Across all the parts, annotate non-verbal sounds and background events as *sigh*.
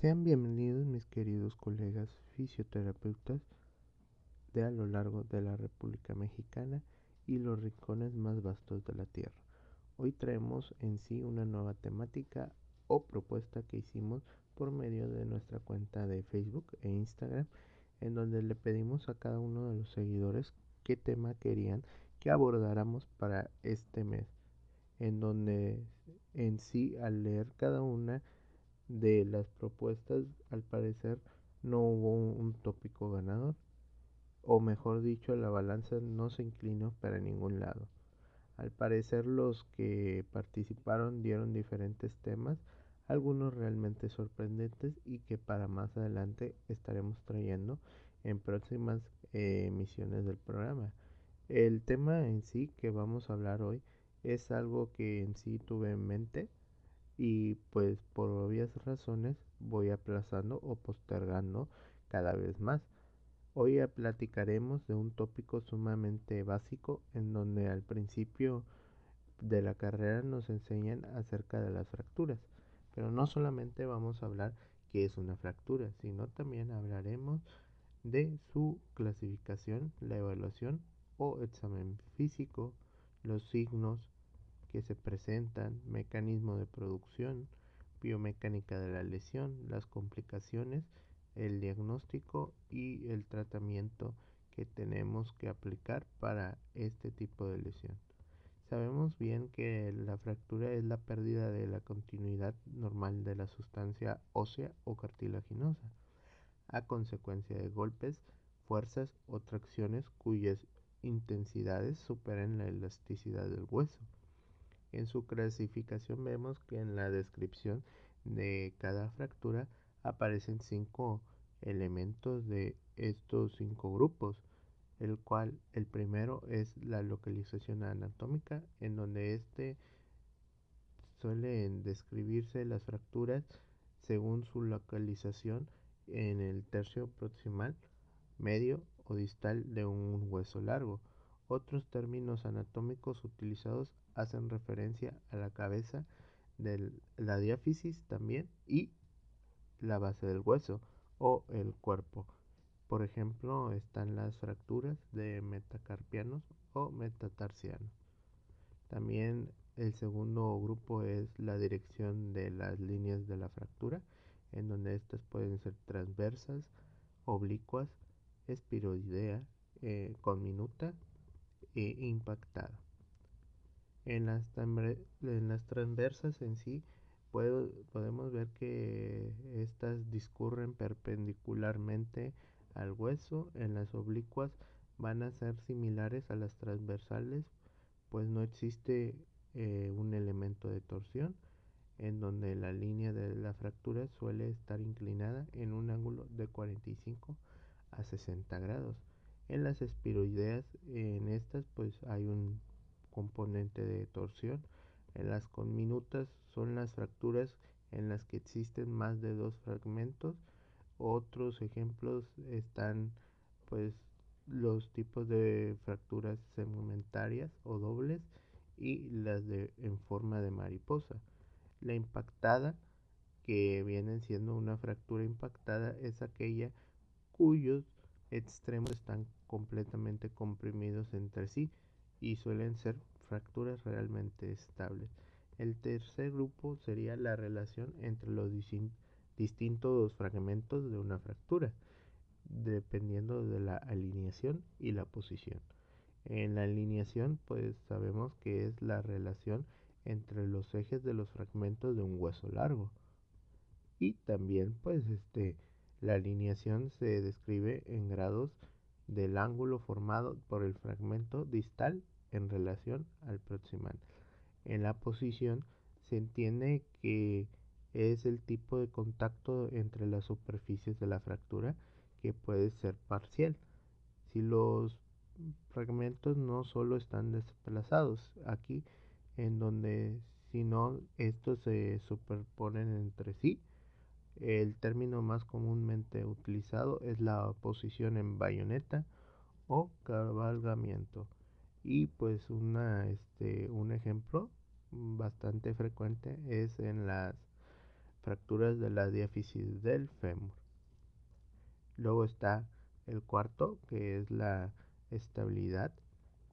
Sean bienvenidos mis queridos colegas fisioterapeutas de a lo largo de la República Mexicana y los rincones más vastos de la Tierra. Hoy traemos en sí una nueva temática o propuesta que hicimos por medio de nuestra cuenta de Facebook e Instagram, en donde le pedimos a cada uno de los seguidores qué tema querían que abordáramos para este mes, en donde en sí al leer cada una de las propuestas al parecer no hubo un, tópico ganador, o mejor dicho, la balanza no se inclinó para ningún lado. Al parecer los que participaron dieron diferentes temas, algunos realmente sorprendentes y que para más adelante estaremos trayendo en próximas eh, emisiones del programa. El tema en sí que vamos a hablar hoy es algo que en sí tuve en mente y pues por obvias razones voy aplazando o postergando cada vez más. Hoy platicaremos de un tópico sumamente básico en donde al principio de la carrera nos enseñan acerca de las fracturas. Pero no solamente vamos a hablar qué es una fractura, sino también hablaremos de su clasificación, la evaluación o examen físico, los signos que se presentan, mecanismo de producción, biomecánica de la lesión, las complicaciones, el diagnóstico y el tratamiento que tenemos que aplicar para este tipo de lesión. Sabemos bien que la fractura es la pérdida de la continuidad normal de la sustancia ósea o cartilaginosa a consecuencia de golpes, fuerzas o tracciones cuyas intensidades superan la elasticidad del hueso. En su clasificación vemos que en la descripción de cada fractura aparecen cinco elementos de estos cinco grupos el cual el primero es la localización anatómica, en donde este suelen describirse las fracturas según su localización en el tercio proximal, medio o distal de un hueso largo. Otros términos anatómicos utilizados hacen referencia a la cabeza de la diáfisis también y la base del hueso o el cuerpo. Por ejemplo, están las fracturas de metacarpianos o metatarsianos. También el segundo grupo es la dirección de las líneas de la fractura, en donde estas pueden ser transversas, oblicuas, espiroidea, eh, conminuta e impactada. En las, transversas en sí podemos ver que estas discurren perpendicularmente al hueso, en las oblicuas van a ser similares a las transversales, pues no existe eh, un elemento de torsión, en donde la línea de la fractura suele estar inclinada en un ángulo de 45 a 60 grados. En las espiroideas, en estas pues hay un componente de torsión. En las conminutas son las fracturas en las que existen más de dos fragmentos otros ejemplos están pues los tipos de fracturas segmentarias o dobles y las de en forma de mariposa. La impactada, que viene siendo una fractura impactada, es aquella cuyos extremos están completamente comprimidos entre sí y suelen ser fracturas realmente estables. El tercer grupo sería la relación entre los distintos fragmentos de una fractura, dependiendo de la alineación y la posición. En la alineación, pues sabemos que es la relación entre los ejes de los fragmentos de un hueso largo. Y también, pues, este, la alineación se describe en grados del ángulo formado por el fragmento distal en relación al proximal. En la posición se entiende que es el tipo de contacto entre las superficies de la fractura que puede ser parcial. Si los fragmentos no solo están desplazados aquí, en donde si no estos se superponen entre sí, el término más comúnmente utilizado es la posición en bayoneta o cabalgamiento. Y pues este, un ejemplo bastante frecuente es en las fracturas de la diáfisis del fémur. Luego está el cuarto, que es la estabilidad,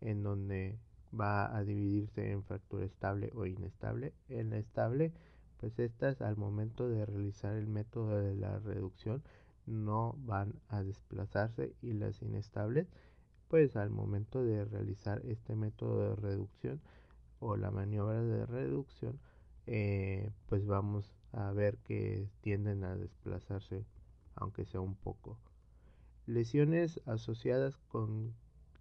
en donde va a dividirse en fractura estable o inestable. En la estable, pues estas al momento de realizar el método de la reducción no van a desplazarse y las inestables, pues al momento de realizar este método de reducción o la maniobra de reducción, eh, pues vamos a ver que tienden a desplazarse, aunque sea un poco. Lesiones asociadas con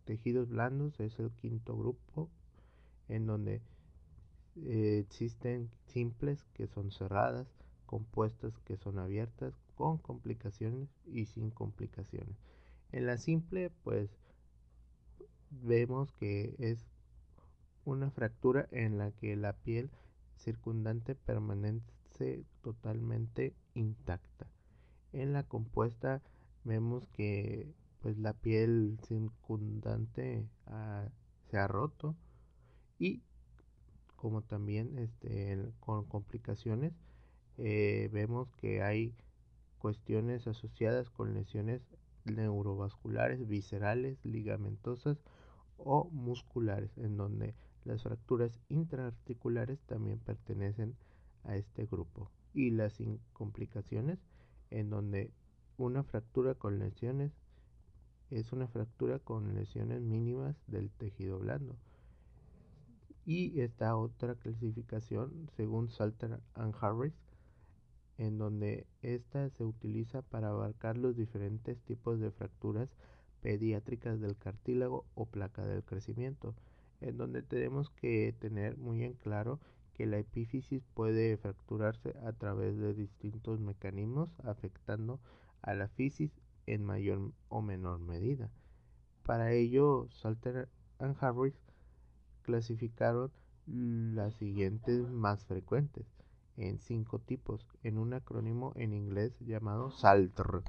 tejidos blandos es el quinto grupo, en donde eh, existen simples que son cerradas, compuestas que son abiertas, con complicaciones y sin complicaciones. En la simple, pues vemos que es una fractura en la que la piel circundante permanece totalmente intacta. En la compuesta vemos que pues la piel circundante ah, se ha roto y como también este, con complicaciones eh, vemos que hay cuestiones asociadas con lesiones neurovasculares, viscerales, ligamentosas o musculares, en donde las fracturas intraarticulares también pertenecen a este grupo. Y las complicaciones, en donde una fractura con lesiones es una fractura con lesiones mínimas del tejido blando. Y esta otra clasificación, según Salter and Harris, en donde esta se utiliza para abarcar los diferentes tipos de fracturas pediátricas del cartílago o placa del crecimiento, en donde tenemos que tener muy en claro que la epífisis puede fracturarse a través de distintos mecanismos afectando a la fisis en mayor o menor medida. Para ello, Salter and Harris clasificaron las siguientes más frecuentes en cinco tipos, en un acrónimo en inglés llamado SALTR.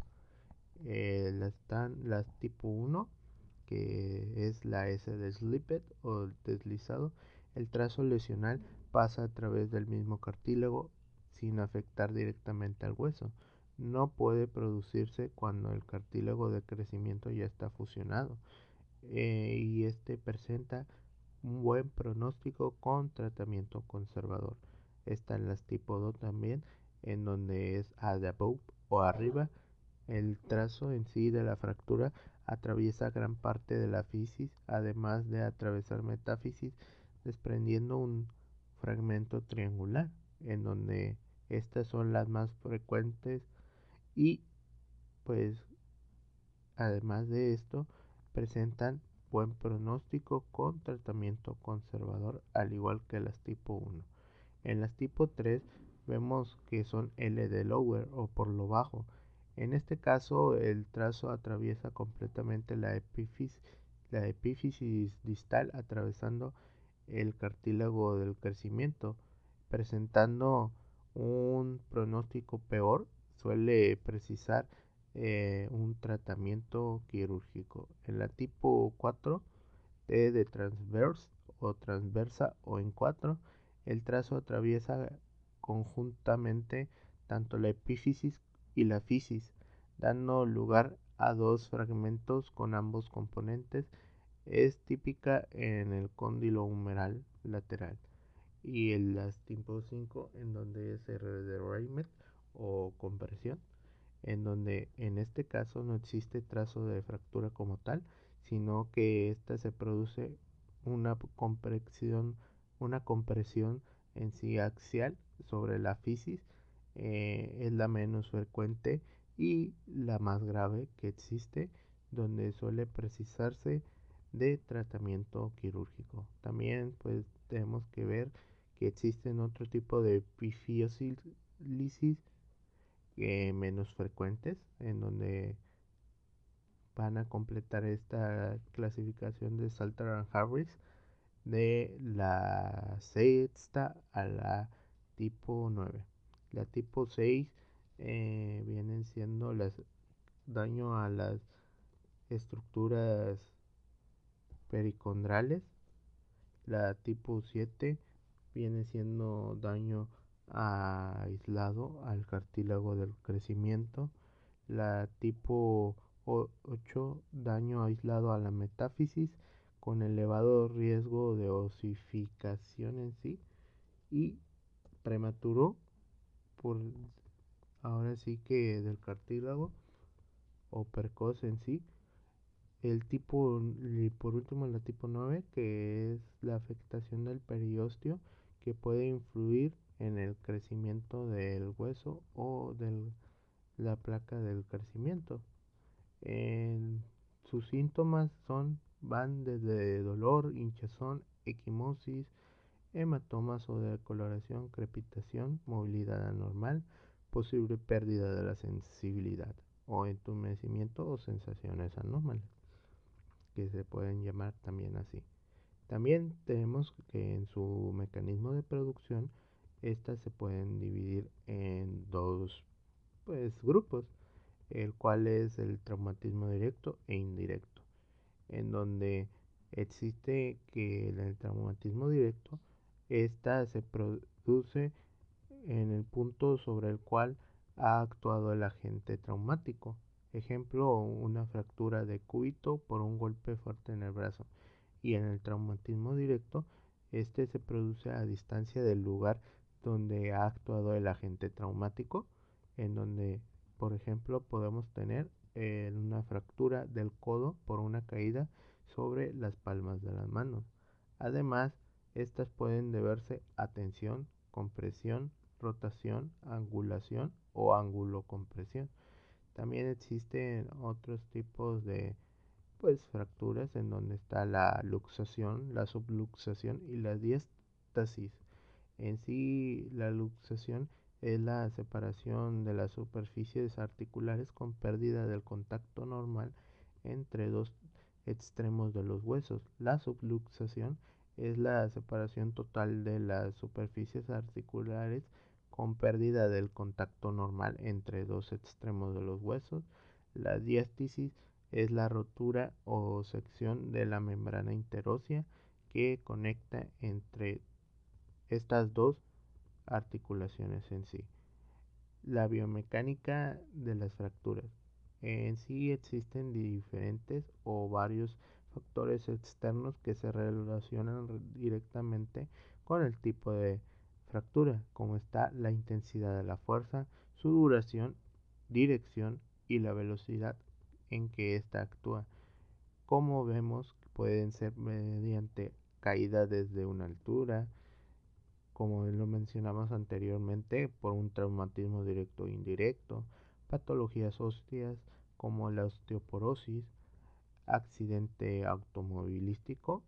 Eh, están las tipo 1, que es la S de slipped o deslizado. El trazo lesional pasa a través del mismo cartílago sin afectar directamente al hueso. No puede producirse cuando el cartílago de crecimiento ya está fusionado eh, y este presenta un buen pronóstico con tratamiento conservador. Están las tipo 2 también, en donde es a o arriba. El trazo en sí de la fractura atraviesa gran parte de la fisis, además de atravesar metáfisis, desprendiendo un fragmento triangular, en donde estas son las más frecuentes y pues además de esto presentan buen pronóstico con tratamiento conservador al igual que las tipo 1. En las tipo 3 vemos que son L de lower o por lo bajo. En este caso el trazo atraviesa completamente la la epífisis distal atravesando el cartílago del crecimiento, presentando un pronóstico peor, suele precisar eh, un tratamiento quirúrgico. En la tipo 4, T de transverse o transversa o en 4, el trazo atraviesa conjuntamente tanto la epífisis y la fisis, dando lugar a dos fragmentos con ambos componentes. Es típica en el cóndilo humeral lateral y en las tipo 5 en donde es el o compresión, en donde en este caso no existe trazo de fractura como tal, sino que esta se produce una compresión una compresión en sí axial sobre la fisis eh, es la menos frecuente y la más grave que existe donde suele precisarse de tratamiento quirúrgico. También pues tenemos que ver que existen otro tipo de epifiosis menos frecuentes en donde van a completar esta clasificación de Salter Harris de la sexta a la tipo 9. La tipo 6 eh, vienen siendo las daño a las estructuras pericondrales. La tipo 7 viene siendo daño aislado al cartílago del crecimiento. La tipo 8, daño aislado a la metáfisis con elevado riesgo de osificación en sí. Y prematuro, por ahora sí que del cartílago o precoz en sí. El tipo, y por último, la tipo 9, que es la afectación del periósteo que puede influir en el crecimiento del hueso o de la placa del crecimiento. sus síntomas son van desde dolor, hinchazón, equimosis, hematomas o decoloración, crepitación, movilidad anormal, posible pérdida de la sensibilidad o entumecimiento o sensaciones anómalas, que se pueden llamar también así. También tenemos que en su mecanismo de producción, estas se pueden dividir en dos pues, grupos, el cual es el traumatismo directo e indirecto, en donde existe que en el traumatismo directo, esta se produce en el punto sobre el cual ha actuado el agente traumático. Ejemplo, una fractura de cúbito por un golpe fuerte en el brazo. Y en el traumatismo directo, este se produce a distancia del lugar donde ha actuado el agente traumático, en donde, por ejemplo, podemos tener eh, una fractura del codo por una caída sobre las palmas de las manos. Además, estas pueden deberse a tensión, compresión, rotación, angulación o ángulo-compresión. También existen otros tipos de pues, fracturas en donde está la luxación, la subluxación y la diástasis. En sí, la luxación es la separación de las superficies articulares con pérdida del contacto normal entre dos extremos de los huesos. La subluxación es la separación total de las superficies articulares con pérdida del contacto normal entre dos extremos de los huesos. La diástasis es la rotura o sección de la membrana interósea que conecta entre estas dos articulaciones en sí. La biomecánica de las fracturas. En sí existen diferentes o varios factores externos que se relacionan directamente con el tipo de fractura, como está la intensidad de la fuerza, su duración, dirección y la velocidad en que ésta actúa. Como vemos, pueden ser mediante caída desde una altura, como lo mencionamos anteriormente, por un traumatismo directo o indirecto, patologías óseas como la osteoporosis, accidente automovilístico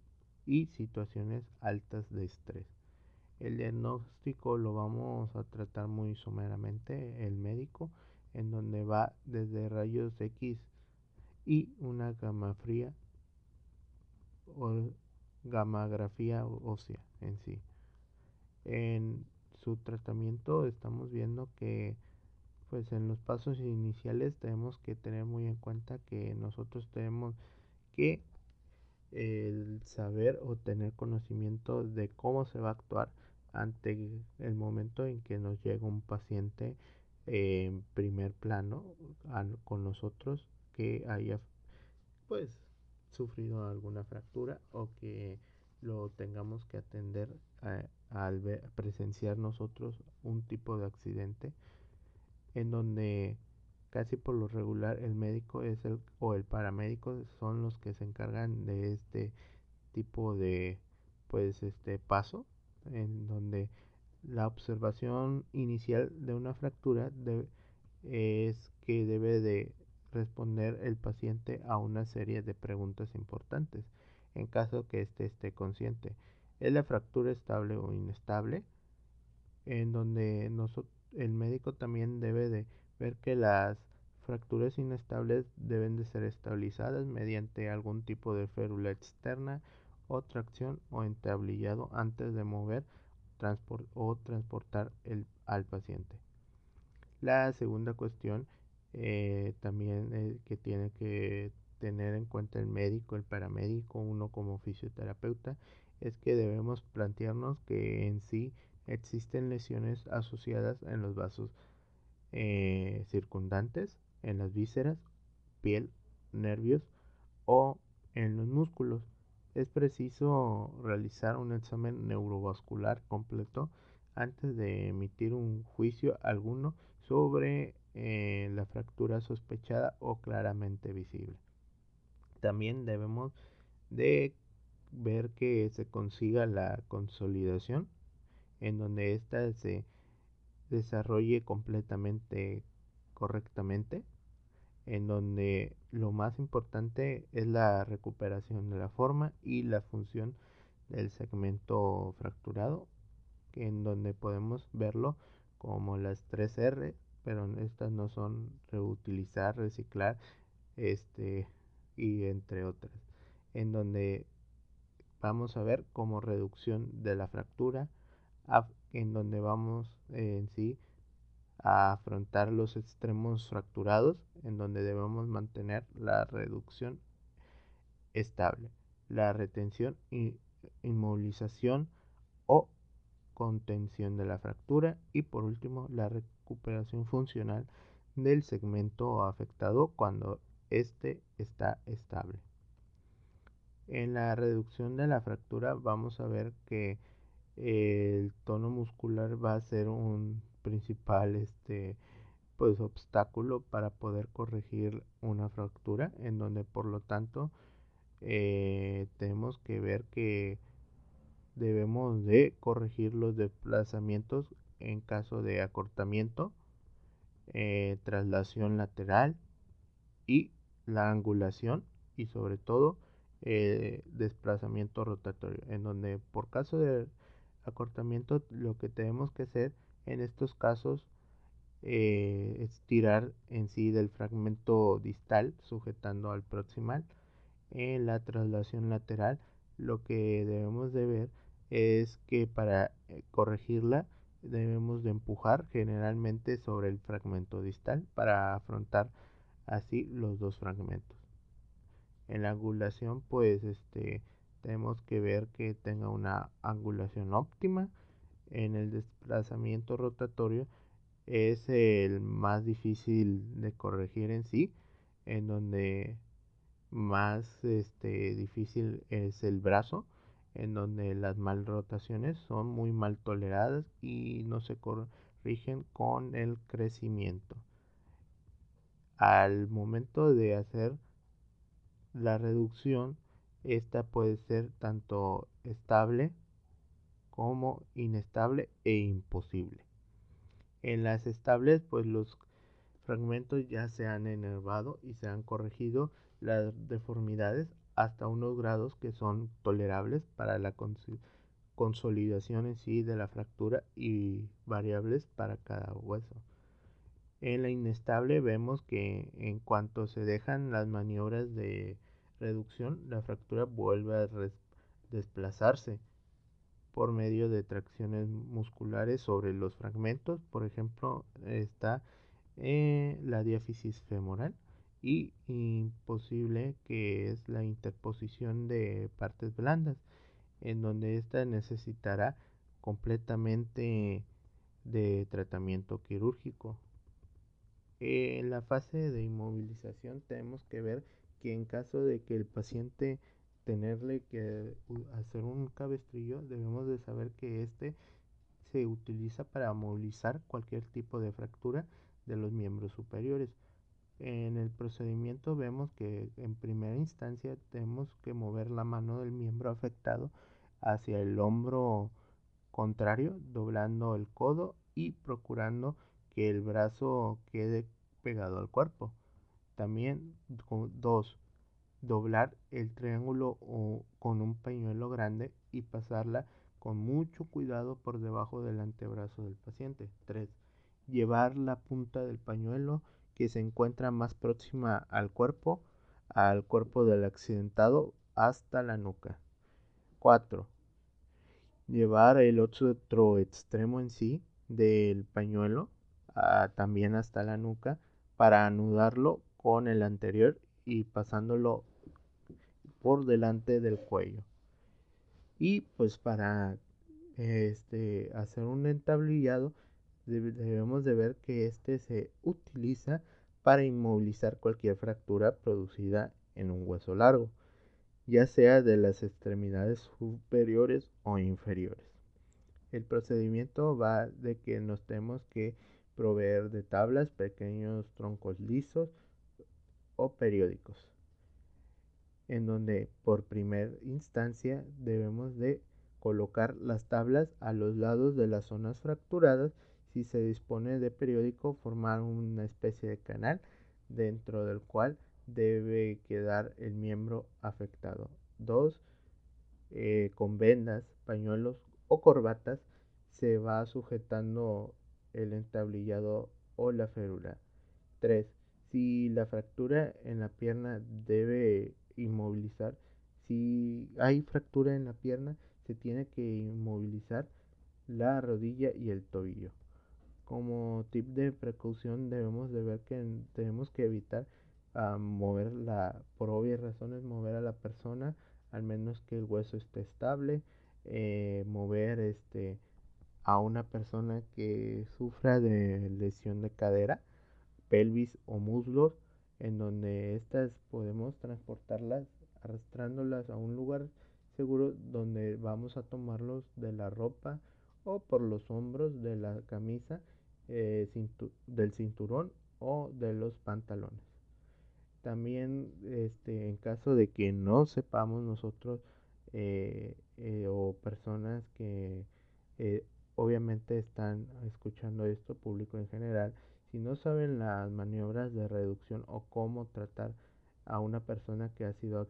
y situaciones altas de estrés. El diagnóstico lo vamos a tratar muy someramente el médico, en donde va desde rayos X y una gama fría o gamografía ósea en sí. En su tratamiento estamos viendo que pues en los pasos iniciales tenemos que tener muy en cuenta que nosotros tenemos que el saber o tener conocimiento de cómo se va a actuar ante el momento en que nos llega un paciente en primer plano con nosotros que haya pues sufrido alguna fractura o que lo tengamos que atender al presenciar nosotros un tipo de accidente en donde casi por lo regular el médico es el o el paramédico son los que se encargan de este tipo de pues este paso en donde la observación inicial de una fractura es que debe de responder el paciente a una serie de preguntas importantes en caso que éste esté consciente. ¿Es la fractura estable o inestable? En donde el médico también debe de ver que las fracturas inestables deben de ser estabilizadas mediante algún tipo de férula externa o tracción o entablillado antes de mover o transportar al paciente. La segunda cuestión eh, también eh, que tiene que tener en cuenta el médico, el paramédico, uno como fisioterapeuta, es que debemos plantearnos que en sí existen lesiones asociadas en los vasos eh, circundantes, en las vísceras, piel, nervios o en los músculos. Es preciso realizar un examen neurovascular completo antes de emitir un juicio alguno sobre eh, la fractura sospechada o claramente visible. También debemos de ver que se consiga la consolidación en donde ésta se desarrolle completamente correctamente, en donde lo más importante es la recuperación de la forma y la función del segmento fracturado, en donde podemos verlo como las 3 R, pero estas no son reutilizar, reciclar, este y entre otras, en donde vamos a ver como reducción de la fractura, en donde vamos en sí a afrontar los extremos fracturados, en donde debemos mantener la reducción estable, la retención y inmovilización o contención de la fractura y por último la recuperación funcional del segmento afectado cuando éste está estable. En la reducción de la fractura vamos a ver que el tono muscular va a ser un principal este pues obstáculo para poder corregir una fractura en donde por lo tanto eh, tenemos que ver que debemos de corregir los desplazamientos en caso de acortamiento eh, traslación lateral y la angulación y sobre todo eh, desplazamiento rotatorio en donde por caso de acortamiento lo que tenemos que hacer en estos casos eh, es tirar en sí del fragmento distal sujetando al proximal. En la traslación lateral lo que debemos de ver es que para eh, corregirla debemos de empujar generalmente sobre el fragmento distal para afrontar así los dos fragmentos en la angulación pues este tenemos que ver que tenga una angulación óptima. En el desplazamiento rotatorio es el más difícil de corregir en sí en donde más este, difícil es el brazo en donde las mal rotaciones son muy mal toleradas y no se corrigen con el crecimiento. Al momento de hacer la reducción esta puede ser tanto estable como inestable e imposible. En las estables, pues los fragmentos ya se han enervado y se han corregido las deformidades hasta unos grados que son tolerables para la consolidación en sí de la fractura y variables para cada hueso. En la inestable vemos que en cuanto se dejan las maniobras de reducción, la fractura vuelve a desplazarse por medio de tracciones musculares sobre los fragmentos. Por ejemplo, está eh, la diáfisis femoral y imposible que es la interposición de partes blandas, en donde ésta necesitará completamente de tratamiento quirúrgico. En la fase de inmovilización tenemos que ver que en caso de que el paciente tenerle que hacer un cabestrillo, debemos de saber que este se utiliza para movilizar cualquier tipo de fractura de los miembros superiores. En el procedimiento vemos que en primera instancia tenemos que mover la mano del miembro afectado hacia el hombro contrario, doblando el codo y procurando que el brazo quede pegado al cuerpo. También dos, doblar el triángulo o con un pañuelo grande y pasarla con mucho cuidado por debajo del antebrazo del paciente. 3. Llevar la punta del pañuelo que se encuentra más próxima al cuerpo, al cuerpo del accidentado hasta la nuca. 4. Llevar el otro extremo en sí del pañuelo ah, también hasta la nuca para anudarlo con el anterior y pasándolo por delante del cuello. Y pues para este, hacer un entablillado, debemos de ver que este se utiliza para inmovilizar cualquier fractura producida en un hueso largo, ya sea de las extremidades superiores o inferiores. El procedimiento va de que nos tenemos que proveer de tablas, pequeños troncos lisos o periódicos, en donde por primera instancia debemos de colocar las tablas a los lados de las zonas fracturadas. Si se dispone de periódico, formar una especie de canal dentro del cual debe quedar el miembro afectado. 2. Eh, con vendas, pañuelos o corbatas se va sujetando el entablillado o la férula. 3. Si la fractura en la pierna debe inmovilizar, si hay fractura en la pierna, se tiene que inmovilizar la rodilla y el tobillo. Como tip de precaución debemos de ver que tenemos que evitar ah, mover la, por obvias razones, mover a la persona, al menos que el hueso esté estable, eh, mover este a una persona que sufra de lesión de cadera, pelvis o muslos, en donde estas podemos transportarlas arrastrándolas a un lugar seguro donde vamos a tomarlos de la ropa o por los hombros de la camisa, eh, del cinturón o de los pantalones. También este, en caso de que no sepamos nosotros eh, eh, o personas que obviamente están escuchando esto, público en general, si no saben las maniobras de reducción o cómo tratar a una persona que ha sido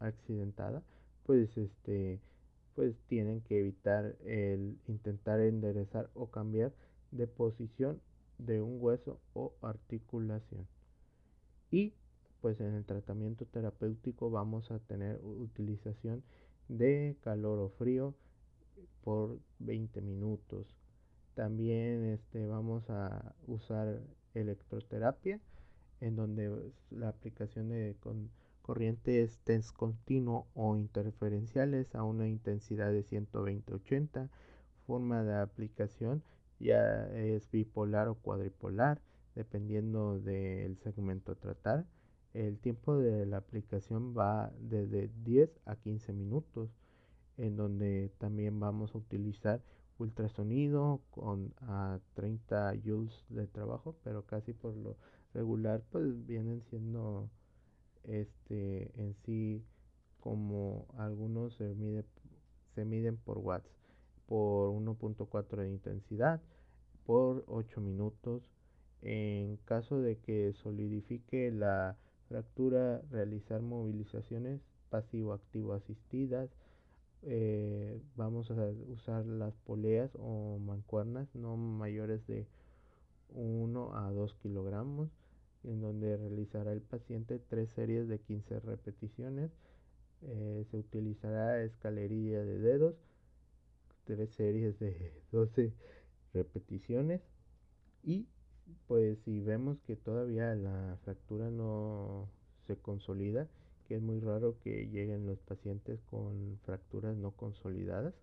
accidentada, pues este pues tienen que evitar el intentar enderezar o cambiar de posición de un hueso o articulación. Y pues en el tratamiento terapéutico vamos a tener utilización de calor o frío por 20 minutos. También este, vamos a usar electroterapia en donde la aplicación de con, corrientes TENS continuo o interferenciales a una intensidad de 120-80. Forma de aplicación ya es bipolar o cuadripolar, dependiendo del segmento a tratar. El tiempo de la aplicación va desde 10 a 15 minutos, en donde también vamos a utilizar ultrasonido con a 30 joules de trabajo, pero casi por lo regular pues vienen siendo este en sí como algunos se, mide, se miden por watts por 1.4 de intensidad por 8 minutos. En caso de que solidifique la fractura realizar movilizaciones pasivo activo asistidas eh, vamos a usar las poleas o mancuernas no mayores de 1 a 2 kilogramos en donde realizará el paciente tres series de 15 repeticiones. Eh, se utilizará escalerilla de dedos, tres series de *laughs* 12 repeticiones y pues si vemos que todavía la fractura no se consolida, que es muy raro que lleguen los pacientes con fracturas no consolidadas,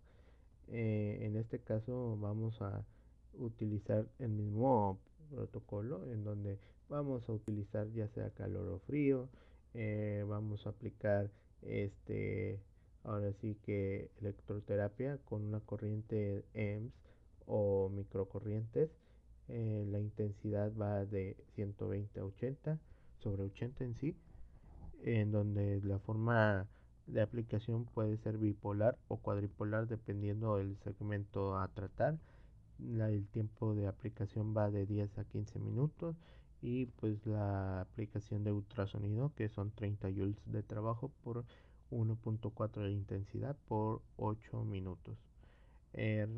eh, en este caso vamos a utilizar el mismo protocolo en donde vamos a utilizar ya sea calor o frío eh, vamos a aplicar este ahora sí que electroterapia con una corriente EMS o microcorrientes. Eh, la intensidad va de 120 a 80 sobre 80 en sí en donde la forma de aplicación puede ser bipolar o cuadripolar dependiendo del segmento a tratar el tiempo de aplicación va de 10 a 15 minutos y pues la aplicación de ultrasonido que son 30 joules de trabajo por 1.4 de intensidad por 8 minutos. Er,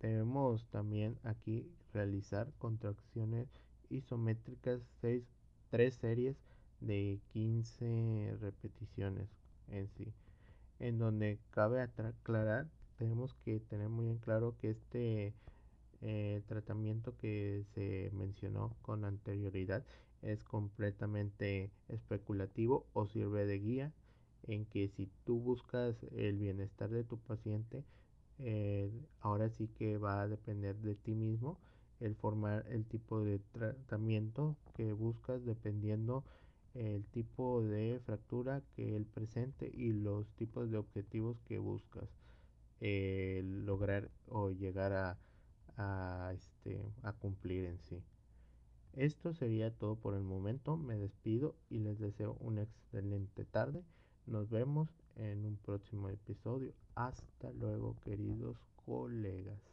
debemos también aquí realizar contracciones isométricas 6, 3 series de 15 repeticiones en sí. En donde cabe aclarar, tenemos que tener muy en claro que este eh, tratamiento que se mencionó con anterioridad es completamente especulativo o sirve de guía en que si tú buscas el bienestar de tu paciente eh, ahora sí que va a depender de ti mismo el formar el tipo de tratamiento que buscas dependiendo el tipo de fractura que él presente y los tipos de objetivos que buscas eh, lograr o llegar a, a, este, a cumplir en sí. Esto sería todo por el momento. Me despido y les deseo una excelente tarde. Nos vemos en un próximo episodio. Hasta luego, queridos colegas.